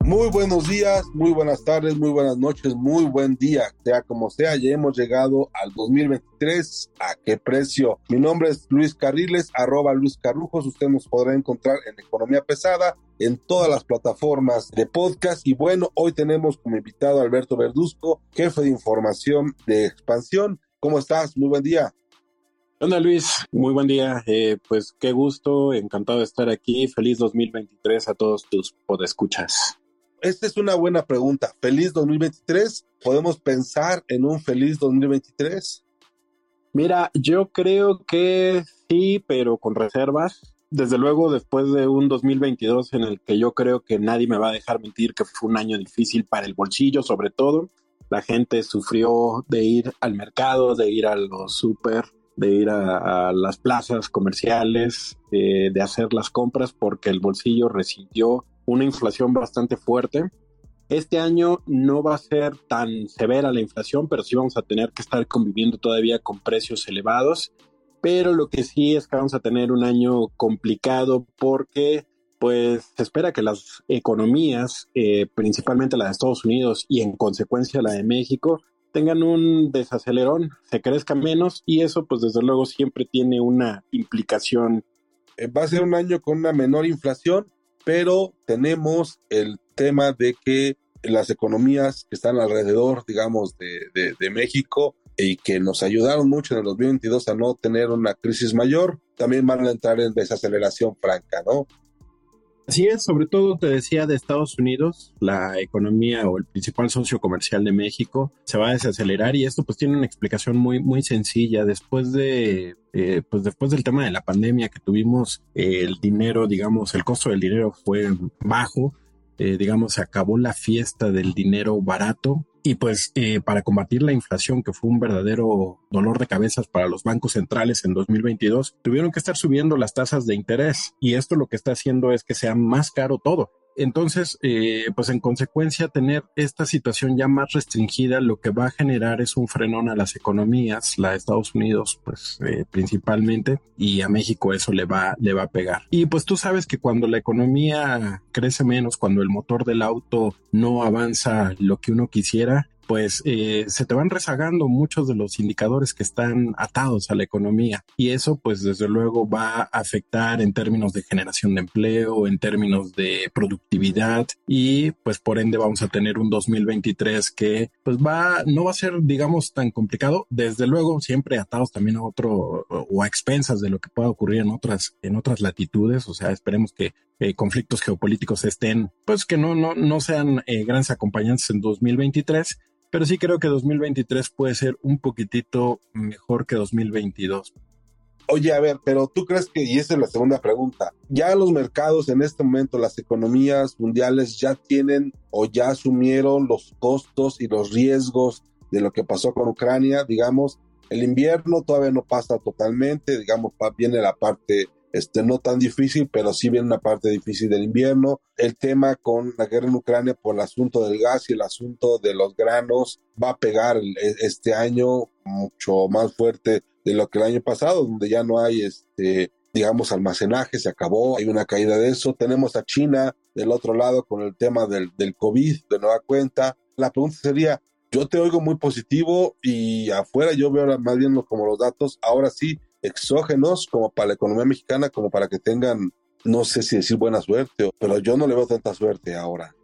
Muy buenos días, muy buenas tardes, muy buenas noches, muy buen día, sea como sea, ya hemos llegado al 2023. ¿A qué precio? Mi nombre es Luis Carriles, arroba Luis Carrujos. Usted nos podrá encontrar en Economía Pesada, en todas las plataformas de podcast. Y bueno, hoy tenemos como invitado a Alberto Verduzco, jefe de información de Expansión. ¿Cómo estás? Muy buen día. Hola Luis, muy buen día. Eh, pues qué gusto, encantado de estar aquí. Feliz 2023 a todos tus podescuchas. Esta es una buena pregunta. ¿Feliz 2023? ¿Podemos pensar en un feliz 2023? Mira, yo creo que sí, pero con reservas. Desde luego, después de un 2022 en el que yo creo que nadie me va a dejar mentir que fue un año difícil para el bolsillo, sobre todo. La gente sufrió de ir al mercado, de ir a los súper, de ir a, las plazas comerciales, eh, de hacer las compras porque el bolsillo resintió una inflación bastante fuerte. Este año no va a ser tan severa la inflación, pero sí vamos a tener que estar conviviendo todavía con precios elevados. Pero lo que sí es que vamos a tener un año complicado porque pues se espera que las economías, eh, principalmente la de Estados Unidos y en consecuencia la de México, tengan un desacelerón, se crezca menos y eso pues desde luego siempre tiene una implicación. Eh, va a ser un año con una menor inflación, pero tenemos el tema de que las economías que están alrededor, digamos, de, de, de, México y que nos ayudaron mucho en el 2022 a no tener una crisis mayor, también van a entrar en desaceleración franca, ¿no? Así es, sobre todo te decía de Estados Unidos, la economía o el principal socio comercial de México se va a desacelerar y esto pues tiene una explicación muy muy sencilla. Después de eh, pues después del tema de la pandemia que tuvimos el dinero, digamos, el costo del dinero fue bajo, eh, digamos, se acabó la fiesta del dinero barato y pues eh, para combatir la inflación, que fue un verdadero dolor de cabezas para los bancos centrales en 2022, tuvieron que estar subiendo las tasas de interés y esto lo que está haciendo es que sea más caro todo. Entonces, eh, pues en consecuencia, tener esta situación ya más restringida lo que va a generar es un frenón a las economías, la de Estados Unidos, pues eh, principalmente, y a México eso le va, le va a pegar. Y pues tú sabes que cuando la economía crece menos, cuando el motor del auto no avanza lo que uno quisiera, pues eh, se te van rezagando muchos de los indicadores que están atados a la economía. Y eso pues desde luego va a afectar en términos de generación de empleo, en términos de productividad. Y pues por ende vamos a tener un 2023 que pues va, no va a ser digamos tan complicado, desde luego siempre atados también a otro o a expensas de lo que pueda ocurrir en otras, en otras latitudes, o sea, esperemos que eh, conflictos geopolíticos estén, pues que no, no, no sean eh, grandes acompañantes en 2023, pero sí creo que 2023 puede ser un poquitito mejor que 2022. Oye, a ver, pero tú crees que, y esa es la segunda pregunta, ya los mercados en este momento, las economías mundiales ya tienen o ya asumieron los costos y los riesgos de lo que pasó con Ucrania, digamos, el invierno todavía no pasa totalmente, digamos, viene la parte este, no tan difícil, pero sí viene una parte difícil del invierno. El tema con la guerra en Ucrania por el asunto del gas y el asunto de los granos va a pegar este año mucho más fuerte de lo que el año pasado, donde ya no hay este, digamos, almacenaje, se acabó, hay una caída de eso. Tenemos a China del otro lado con el tema del, del COVID de nueva cuenta. La pregunta sería, yo te oigo muy positivo y afuera yo veo más bien como los datos, ahora sí, exógenos como para la economía mexicana, como para que tengan, no sé si decir buena suerte, pero yo no le veo tanta suerte ahora.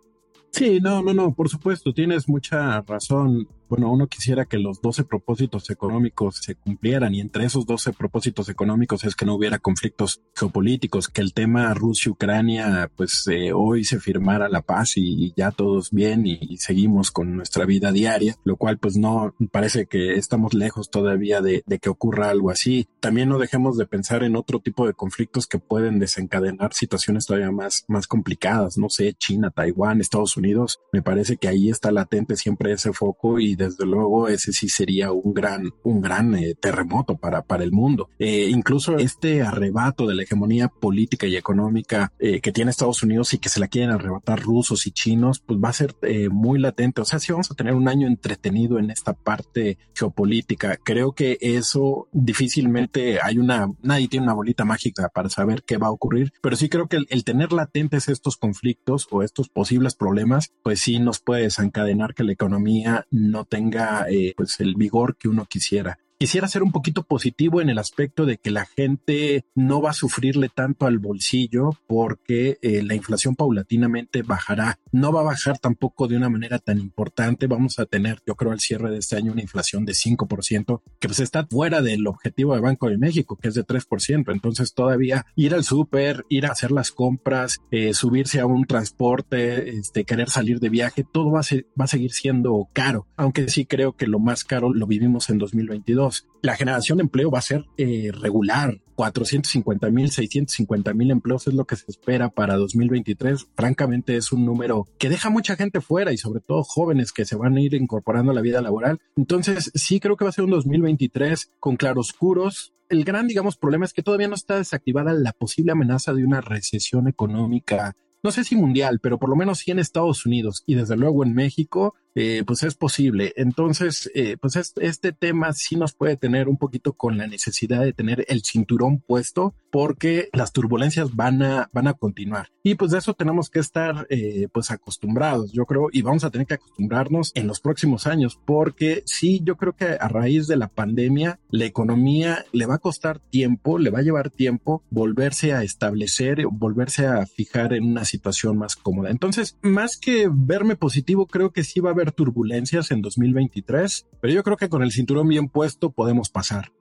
Sí, no, no, no, por supuesto, tienes mucha razón. Bueno, uno quisiera que los 12 propósitos económicos se cumplieran y entre esos 12 propósitos económicos es que no hubiera conflictos geopolíticos, que el tema Rusia-Ucrania, pues eh, hoy se firmara la paz y, ya todos bien y, seguimos con nuestra vida diaria, lo cual pues no parece que estamos lejos todavía de, de que ocurra algo así. También no dejemos de pensar en otro tipo de conflictos que pueden desencadenar situaciones todavía más, más complicadas, no sé, China, Taiwán, Estados Unidos, me parece que ahí está latente siempre ese foco y desde luego ese sí sería un gran, un gran eh, terremoto para, para el mundo. Eh, incluso este arrebato de la hegemonía política y económica eh, que tiene Estados Unidos y que se la quieren arrebatar rusos y chinos, pues va a ser muy latente. O sea, si vamos a tener un año entretenido en esta parte geopolítica. Creo que eso difícilmente hay una, nadie tiene una bolita mágica para saber qué va a ocurrir, pero sí creo que el, tener latentes estos conflictos o estos posibles problemas, pues sí nos puede desencadenar que la economía no tenga eh, pues el vigor que uno quisiera. Quisiera ser un poquito positivo en el aspecto de que la gente no va a sufrirle tanto al bolsillo porque eh, la inflación paulatinamente bajará. No va a bajar tampoco de una manera tan importante. Vamos a tener, yo creo, al cierre de este año una inflación de 5%, que pues está fuera del objetivo de Banco de México, que es de 3%. Entonces todavía ir al súper, ir a hacer las compras, eh, subirse a un transporte, este, querer salir de viaje, todo va a, va a seguir siendo caro. Aunque sí creo que lo más caro lo vivimos en 2022 la generación de empleo va a ser eh, regular. 450 mil, 650 mil empleos es lo que se espera para 2023. Francamente es un número que deja mucha gente fuera y sobre todo jóvenes que se van a ir incorporando a la vida laboral. Entonces sí creo que va a ser un 2023 con claroscuros. El gran, digamos, problema es que todavía no está desactivada la posible amenaza de una recesión económica no sé si mundial, pero por lo menos sí en Estados Unidos y desde luego en México, eh, pues es posible. Entonces, eh, pues este, tema sí nos puede tener un poquito con la necesidad de tener el cinturón puesto porque las turbulencias van a, van a continuar. Y pues de eso tenemos que estar eh, pues acostumbrados, yo creo, y vamos a tener que acostumbrarnos en los próximos años porque sí, yo creo que a raíz de la pandemia, la economía le va a costar tiempo, le va a llevar tiempo volverse a establecer, volverse a fijar en una situación más cómoda. Entonces, más que verme positivo, creo que sí va a haber turbulencias en 2023, pero yo creo que con el cinturón bien puesto podemos pasar.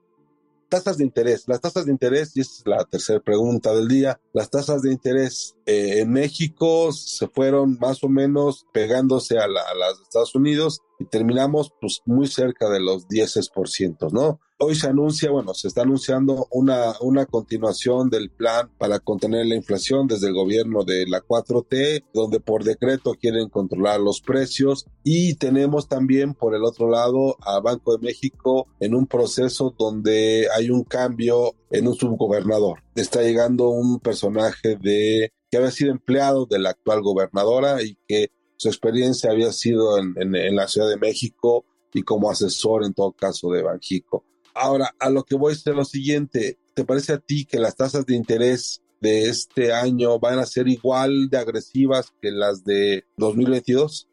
Tasas de interés. Las tasas de interés, y es la tercera pregunta del día, las tasas de interés eh, en México se fueron más o menos pegándose a, las de Estados Unidos y terminamos pues muy cerca de los 10%, ¿no? Hoy se anuncia, bueno, se está anunciando una, una continuación del plan para contener la inflación desde el gobierno de la 4T, donde por decreto quieren controlar los precios y tenemos también por el otro lado a Banco de México en un proceso donde hay un cambio en un subgobernador. Está llegando un personaje de que había sido empleado de la actual gobernadora y que su experiencia había sido en, en la Ciudad de México y como asesor en todo caso de Banjico. Ahora, a lo que voy decir lo siguiente, ¿te parece a ti que las tasas de interés de este año van a ser igual de agresivas que las de 2022?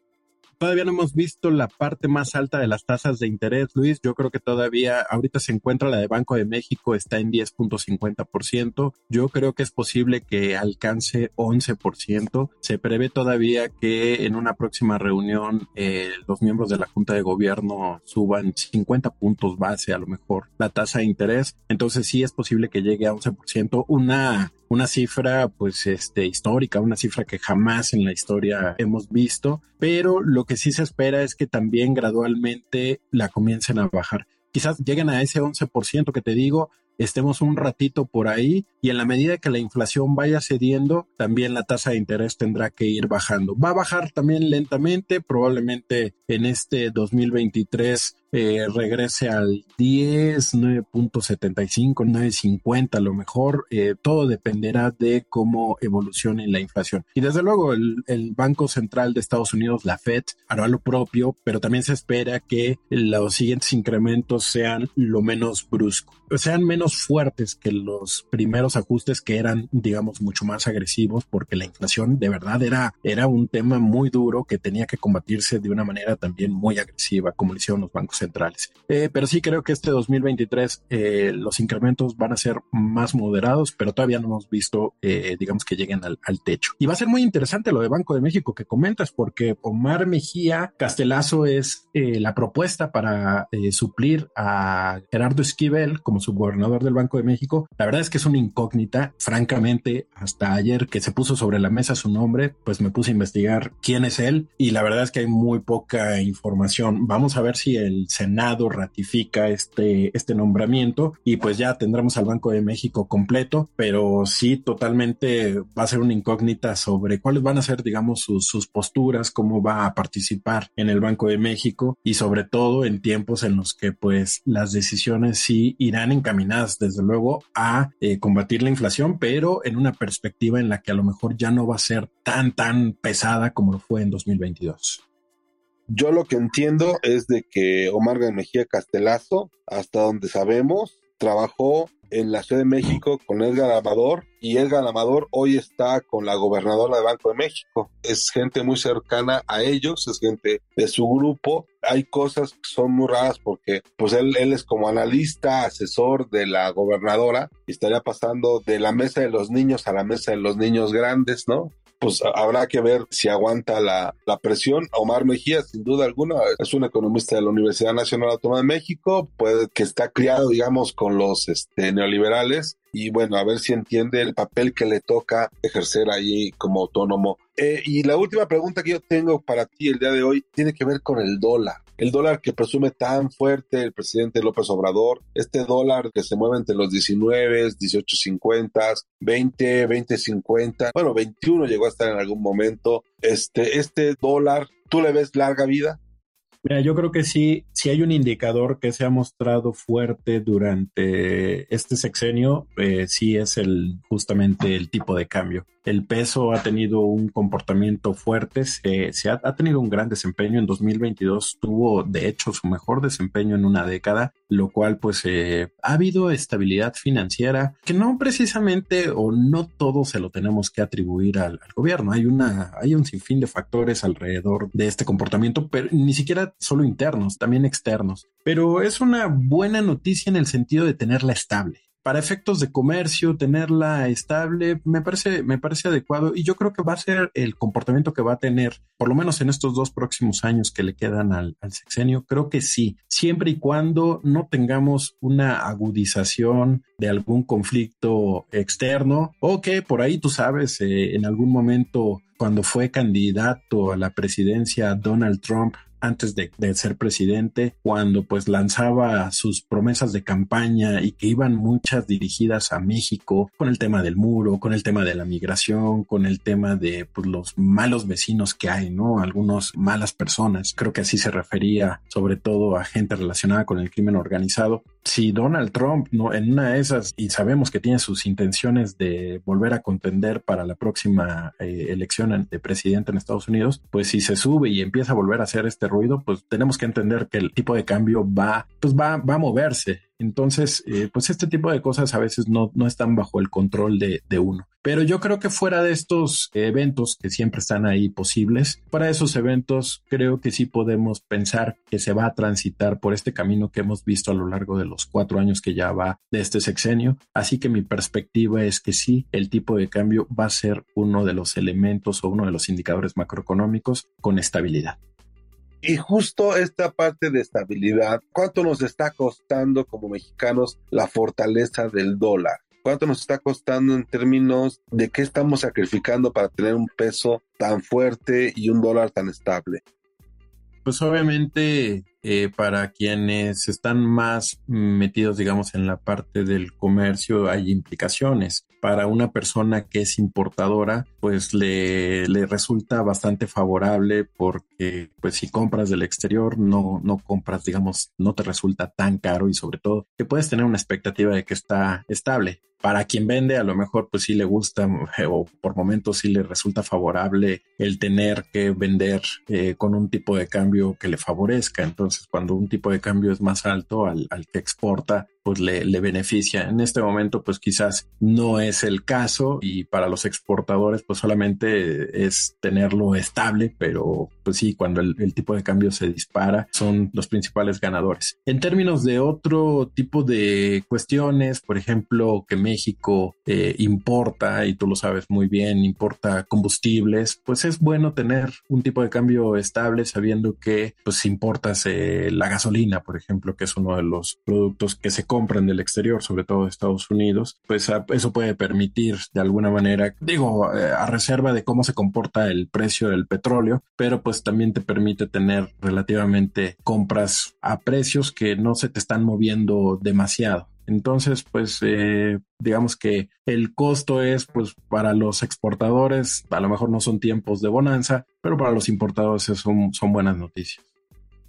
Todavía no hemos visto la parte más alta de las tasas de interés, Luis. Yo creo que todavía ahorita se encuentra la de Banco de México, está en 10.50%. Yo creo que es posible que alcance 11%. Se prevé todavía que en una próxima reunión eh, los miembros de la Junta de Gobierno suban 50 puntos base a lo mejor la tasa de interés. Entonces sí es posible que llegue a 11%. Una una cifra pues este histórica, una cifra que jamás en la historia hemos visto, pero lo que sí se espera es que también gradualmente la comiencen a bajar. Quizás lleguen a ese 11% que te digo, estemos un ratito por ahí y en la medida que la inflación vaya cediendo, también la tasa de interés tendrá que ir bajando. Va a bajar también lentamente, probablemente en este 2023 eh, regrese al 10, 9.75, 9.50 a lo mejor. Eh, todo dependerá de cómo evolucione la inflación. Y desde luego el, Banco Central de Estados Unidos, la Fed, hará lo propio, pero también se espera que los siguientes incrementos sean lo menos bruscos, sean menos fuertes que los primeros ajustes que eran, digamos, mucho más agresivos, porque la inflación de verdad era, era un tema muy duro que tenía que combatirse de una manera también muy agresiva, como lo hicieron los bancos centrales. Eh, pero sí creo que este 2023 eh, los incrementos van a ser más moderados, pero todavía no hemos visto, eh, digamos, que lleguen al, al, techo. Y va a ser muy interesante lo de Banco de México que comentas, porque Omar Mejía Castelazo es la propuesta para suplir a Gerardo Esquivel como subgobernador del Banco de México. La verdad es que es una incógnita, francamente, hasta ayer que se puso sobre la mesa su nombre, pues me puse a investigar quién es él y la verdad es que hay muy poca información. Vamos a ver si el Senado ratifica este, este nombramiento y pues ya tendremos al Banco de México completo, pero sí totalmente va a ser una incógnita sobre cuáles van a ser, digamos, sus, sus posturas, cómo va a participar en el Banco de México y sobre todo en tiempos en los que pues las decisiones sí irán encaminadas desde luego a eh, combatir la inflación, pero en una perspectiva en la que a lo mejor ya no va a ser tan, tan pesada como lo fue en 2022. Yo lo que entiendo es de que Omar Mejía Castelazo, hasta donde sabemos, trabajó en la Ciudad de México con Edgar Amador y Edgar Amador hoy está con la gobernadora de Banco de México. Es gente muy cercana a ellos, es gente de su grupo. Hay cosas que son muy raras porque pues él, él es como analista, asesor de la gobernadora y estaría pasando de la mesa de los niños a la mesa de los niños grandes, ¿no? Pues habrá que ver si aguanta la, la, presión. Omar Mejía, sin duda alguna, es un economista de la Universidad Nacional Autónoma de México, puede que está criado, digamos, con los este, neoliberales y bueno, a ver si entiende el papel que le toca ejercer ahí como autónomo. Eh, y la última pregunta que yo tengo para ti el día de hoy tiene que ver con el dólar el dólar que presume tan fuerte el presidente López Obrador, este dólar que se mueve entre los 19, 18.50, 20, 20.50, bueno, 21 llegó a estar en algún momento. Este, este dólar, ¿tú le ves larga vida? Mira, yo creo que sí, si hay un indicador que se ha mostrado fuerte durante este sexenio, eh, sí es el justamente el tipo de cambio. El peso ha tenido un comportamiento fuerte, se, ha, tenido un gran desempeño. En 2022 tuvo, de hecho, su mejor desempeño en una década, lo cual pues eh, ha habido estabilidad financiera que no precisamente o no todo se lo tenemos que atribuir al, al gobierno. Hay una, hay un sinfín de factores alrededor de este comportamiento, pero ni siquiera solo internos, también externos. Pero es una buena noticia en el sentido de tenerla estable. Para efectos de comercio, tenerla estable me parece, me parece adecuado y yo creo que va a ser el comportamiento que va a tener, por lo menos en estos dos próximos años que le quedan al, sexenio. Creo que sí, siempre y cuando no tengamos una agudización de algún conflicto externo o que por ahí tú sabes, eh, en algún momento cuando fue candidato a la presidencia Donald Trump antes de, ser presidente, cuando pues lanzaba sus promesas de campaña y que iban muchas dirigidas a México con el tema del muro, con el tema de la migración, con el tema de pues, los malos vecinos que hay, ¿no? Algunos malas personas. Creo que así se refería sobre todo a gente relacionada con el crimen organizado. Si Donald Trump, ¿no? En una de esas, y sabemos que tiene sus intenciones de volver a contender para la próxima eh, elección de presidente en Estados Unidos, pues si se sube y empieza a volver a hacer este ruido, pues tenemos que entender que el tipo de cambio va, pues va, va a moverse. Entonces, eh, pues este tipo de cosas a veces no, no están bajo el control de, de, uno. Pero yo creo que fuera de estos eventos que siempre están ahí posibles, para esos eventos creo que sí podemos pensar que se va a transitar por este camino que hemos visto a lo largo de los cuatro años que ya va de este sexenio. Así que mi perspectiva es que sí, el tipo de cambio va a ser uno de los elementos o uno de los indicadores macroeconómicos con estabilidad. Y justo esta parte de estabilidad, ¿cuánto nos está costando como mexicanos la fortaleza del dólar? ¿Cuánto nos está costando en términos de qué estamos sacrificando para tener un peso tan fuerte y un dólar tan estable? Pues obviamente eh, para quienes están más metidos, digamos, en la parte del comercio hay implicaciones. Para una persona que es importadora, pues le, le resulta bastante favorable porque, pues si compras del exterior, no, no compras, digamos, no te resulta tan caro y sobre todo que puedes tener una expectativa de que está estable para quien vende, a lo mejor pues sí le gusta o por momentos sí le resulta favorable el tener que vender eh, con un tipo de cambio que le favorezca. Entonces, cuando un tipo de cambio es más alto al, que exporta, pues le, le beneficia. En este momento, pues quizás no es el caso y para los exportadores, pues solamente es tenerlo estable, pero pues sí, cuando el, tipo de cambio se dispara, son los principales ganadores. En términos de otro tipo de cuestiones, por ejemplo, que México eh, importa, y tú lo sabes muy bien, importa combustibles, pues es bueno tener un tipo de cambio estable sabiendo que pues importas eh, la gasolina, por ejemplo, que es uno de los productos que se compran del exterior, sobre todo de Estados Unidos, pues eso puede permitir de alguna manera, digo, eh, a reserva de cómo se comporta el precio del petróleo, pero pues también te permite tener relativamente compras a precios que no se te están moviendo demasiado. Entonces, pues eh, digamos que el costo es, pues para los exportadores, a lo mejor no son tiempos de bonanza, pero para los importadores son, son buenas noticias.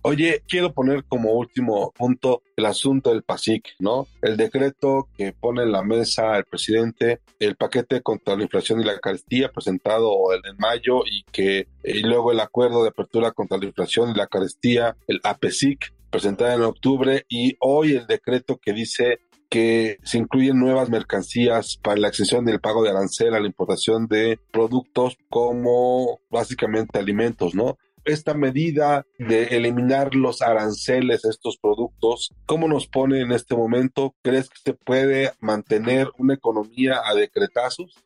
Oye, quiero poner como último punto el asunto del PASIC, ¿no? El decreto que pone en la mesa el presidente, el paquete contra la inflación y la carestía presentado en mayo y que y luego el acuerdo de apertura contra la inflación y la carestía, el APESIC, presentado en octubre y hoy el decreto que dice que se incluyen nuevas mercancías para la exención del pago de arancel a la importación de productos como básicamente alimentos, ¿no? Esta medida de eliminar los aranceles a estos productos, ¿cómo nos pone en este momento? ¿Crees que se puede mantener una economía a decretazos?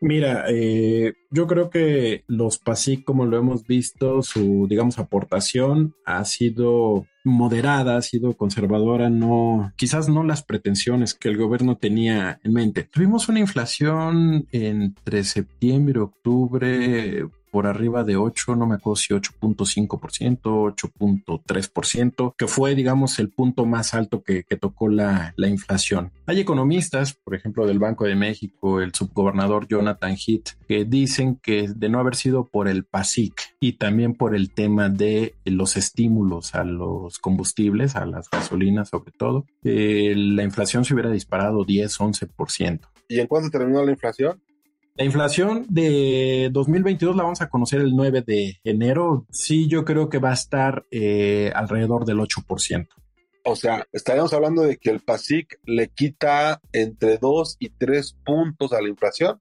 Mira, eh, yo creo que los PASIC, como lo hemos visto, su, digamos, aportación ha sido moderada, ha sido conservadora, no, quizás no las pretensiones que el gobierno tenía en mente. Tuvimos una inflación entre septiembre y octubre por arriba de 8, no me acuerdo si 8.5%, 8.3%, que fue, digamos, el punto más alto que, tocó la, la, inflación. Hay economistas, por ejemplo, del Banco de México, el subgobernador Jonathan Heath, que dicen que de no haber sido por el PASIC y también por el tema de los estímulos a los combustibles, a las gasolinas sobre todo, eh, la inflación se hubiera disparado 10, 11%. ¿Y en cuándo terminó la inflación? La inflación de 2022 la vamos a conocer el 9 de enero. Sí, yo creo que va a estar eh, alrededor del 8%. O sea, estaríamos hablando de que el PASIC le quita entre 2 y 3 puntos a la inflación.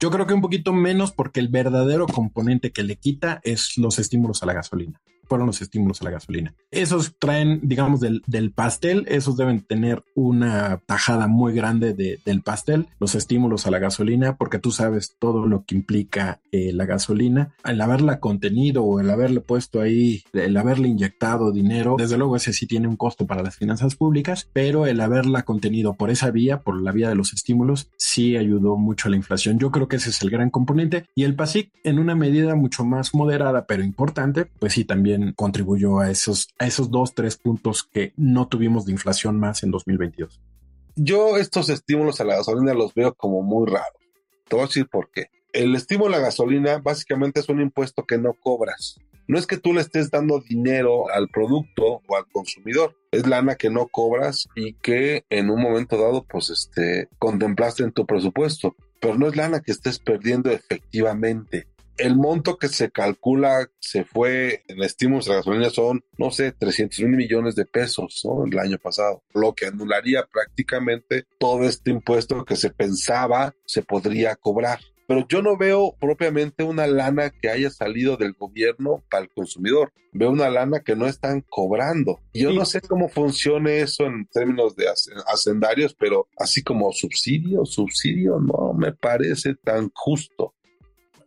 Yo creo que un poquito menos porque el verdadero componente que le quita es los estímulos a la gasolina fueron los estímulos a la gasolina. Esos traen, digamos, del, del pastel, esos deben tener una tajada muy grande del pastel, los estímulos a la gasolina, porque tú sabes todo lo que implica eh, la gasolina. El haberla contenido o el haberle puesto ahí, el haberle inyectado dinero, desde luego ese sí tiene un costo para las finanzas públicas, pero el haberla contenido por esa vía, por la vía de los estímulos, sí ayudó mucho a la inflación. Yo creo que ese es el gran componente y el PASIC en una medida mucho más moderada, pero importante, pues sí también contribuyó a esos, a esos dos, tres puntos que no tuvimos de inflación más en 2022. Yo estos estímulos a la gasolina los veo como muy raros. Te voy a decir por qué. El estímulo a la gasolina básicamente es un impuesto que no cobras. No es que tú le estés dando dinero al producto o al consumidor, es lana que no cobras y que en un momento dado pues este contemplaste en tu presupuesto, pero no es lana que estés perdiendo efectivamente el monto que se calcula se fue en estímulos de la gasolina son, no sé, 300 mil millones de pesos ¿no? el año pasado, lo que anularía prácticamente todo este impuesto que se pensaba se podría cobrar. Pero yo no veo propiamente una lana que haya salido del gobierno para el consumidor. Veo una lana que no están cobrando. Yo no sé cómo funcione eso en términos de hacendarios, pero así como subsidio, subsidio, no me parece tan justo.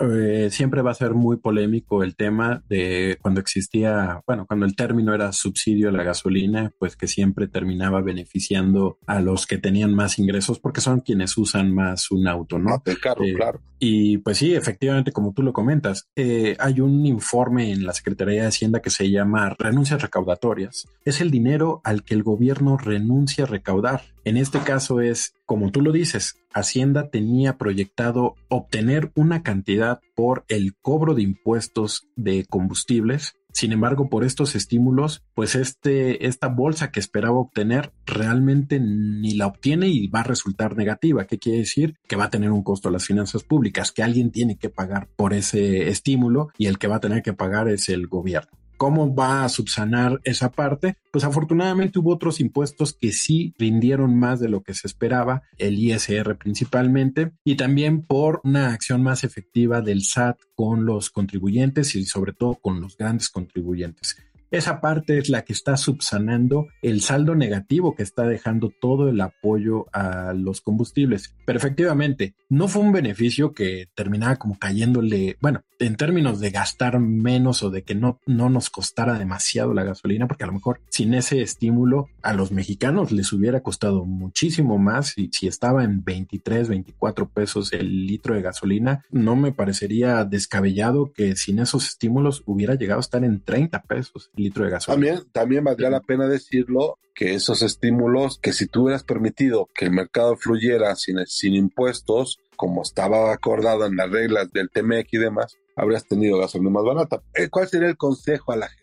Eh, siempre va a ser muy polémico el tema de cuando existía, bueno, cuando el término era subsidio a la gasolina, pues que siempre terminaba beneficiando a los que tenían más ingresos porque son quienes usan más un auto, ¿no? claro, eh, claro. Y pues sí, efectivamente, como tú lo comentas, eh, hay un informe en la Secretaría de Hacienda que se llama renuncias recaudatorias. Es el dinero al que el gobierno renuncia a recaudar. En este caso es, como tú lo dices, Hacienda tenía proyectado obtener una cantidad por el cobro de impuestos de combustibles. Sin embargo, por estos estímulos, pues este, esta bolsa que esperaba obtener realmente ni la obtiene y va a resultar negativa. ¿Qué quiere decir? Que va a tener un costo a las finanzas públicas, que alguien tiene que pagar por ese estímulo y el que va a tener que pagar es el gobierno ¿Cómo va a subsanar esa parte? Pues afortunadamente hubo otros impuestos que sí rindieron más de lo que se esperaba, el ISR principalmente, y también por una acción más efectiva del SAT con los contribuyentes y sobre todo con los grandes contribuyentes. Esa parte es la que está subsanando el saldo negativo que está dejando todo el apoyo a los combustibles. Pero efectivamente, no fue un beneficio que terminaba como cayéndole, bueno, en términos de gastar menos o de que no, no nos costara demasiado la gasolina, porque a lo mejor sin ese estímulo a los mexicanos les hubiera costado muchísimo más y si estaba en 23, 24 pesos el litro de gasolina, no me parecería descabellado que sin esos estímulos hubiera llegado a estar en 30 pesos litro de gasolina. También, también valdría la pena decirlo que esos estímulos, que si tú hubieras permitido que el mercado fluyera sin, sin impuestos, como estaba acordado en las reglas del TMEC y demás, habrías tenido gasolina más barata. Eh, ¿Cuál sería el consejo a la gente?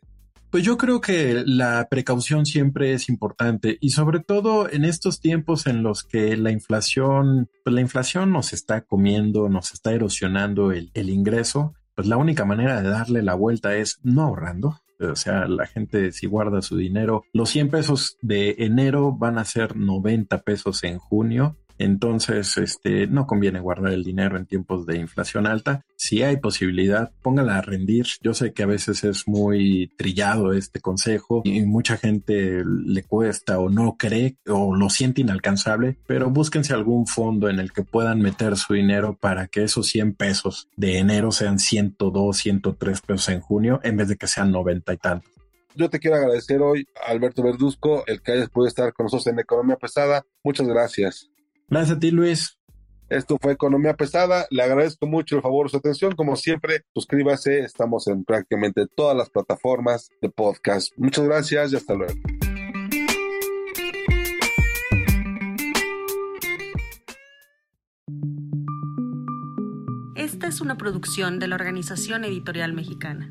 Pues yo creo que la precaución siempre es importante y sobre todo en estos tiempos en los que la inflación, pues la inflación nos está comiendo, nos está erosionando el, el ingreso, pues la única manera de darle la vuelta es no ahorrando, o sea, la gente si guarda su dinero, los 100 pesos de enero van a ser 90 pesos en junio. Entonces, este, no conviene guardar el dinero en tiempos de inflación alta. Si hay posibilidad, póngala a rendir. Yo sé que a veces es muy trillado este consejo y mucha gente le cuesta o no cree o lo siente inalcanzable, pero búsquense algún fondo en el que puedan meter su dinero para que esos 100 pesos de enero sean 102, 103 pesos en junio en vez de que sean 90 y tantos yo te quiero agradecer hoy, Alberto Verduzco, el que hayas podido estar con nosotros en Economía Pesada. Muchas gracias. Gracias a ti, Luis. Esto fue Economía Pesada. Le agradezco mucho el favor de su atención. Como siempre, suscríbase. Estamos en prácticamente todas las plataformas de podcast. Muchas gracias y hasta luego. Esta es una producción de la Organización Editorial Mexicana.